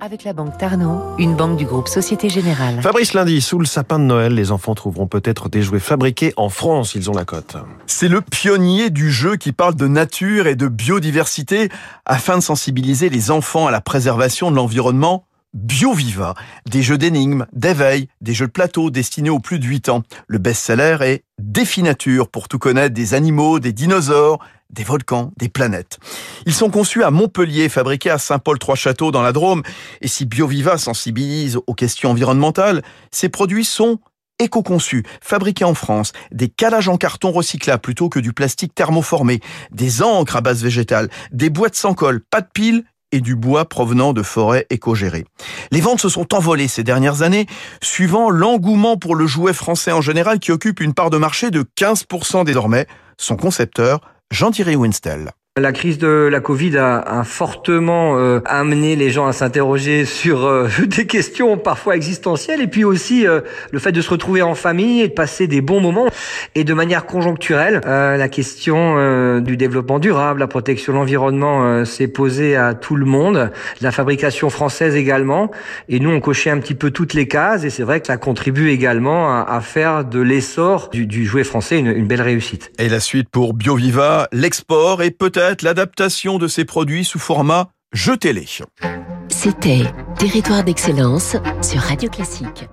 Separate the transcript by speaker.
Speaker 1: Avec la banque Tarno, une banque du groupe Société Générale.
Speaker 2: Fabrice Lundi, sous le sapin de Noël, les enfants trouveront peut-être des jouets fabriqués en France. Ils ont la cote.
Speaker 3: C'est le pionnier du jeu qui parle de nature et de biodiversité afin de sensibiliser les enfants à la préservation de l'environnement. BioViva, des jeux d'énigmes, d'éveil, des jeux de plateau destinés aux plus de 8 ans. Le best-seller est Défi Nature pour tout connaître des animaux, des dinosaures, des volcans, des planètes. Ils sont conçus à Montpellier, fabriqués à Saint-Paul-Trois-Châteaux dans la Drôme. Et si BioViva sensibilise aux questions environnementales, ces produits sont éco-conçus, fabriqués en France, des calages en carton recyclable plutôt que du plastique thermoformé, des encres à base végétale, des boîtes sans colle, pas de piles et du bois provenant de forêts éco-gérées. Les ventes se sont envolées ces dernières années, suivant l'engouement pour le jouet français en général qui occupe une part de marché de 15% désormais. Son concepteur, Jean-Thierry Winstel.
Speaker 4: La crise de la Covid a, a fortement euh, amené les gens à s'interroger sur euh, des questions parfois existentielles et puis aussi euh, le fait de se retrouver en famille et de passer des bons moments. Et de manière conjoncturelle, la question du développement durable, la protection de l'environnement s'est posée à tout le monde, la fabrication française également. Et nous, on cochait un petit peu toutes les cases et c'est vrai que ça contribue également à, à faire de l'essor du, du, jouet français une, une belle réussite.
Speaker 3: Et la suite pour BioViva, l'export et peut-être l'adaptation de ces produits sous format télé.
Speaker 1: C'était Territoire d'excellence sur Radio Classique.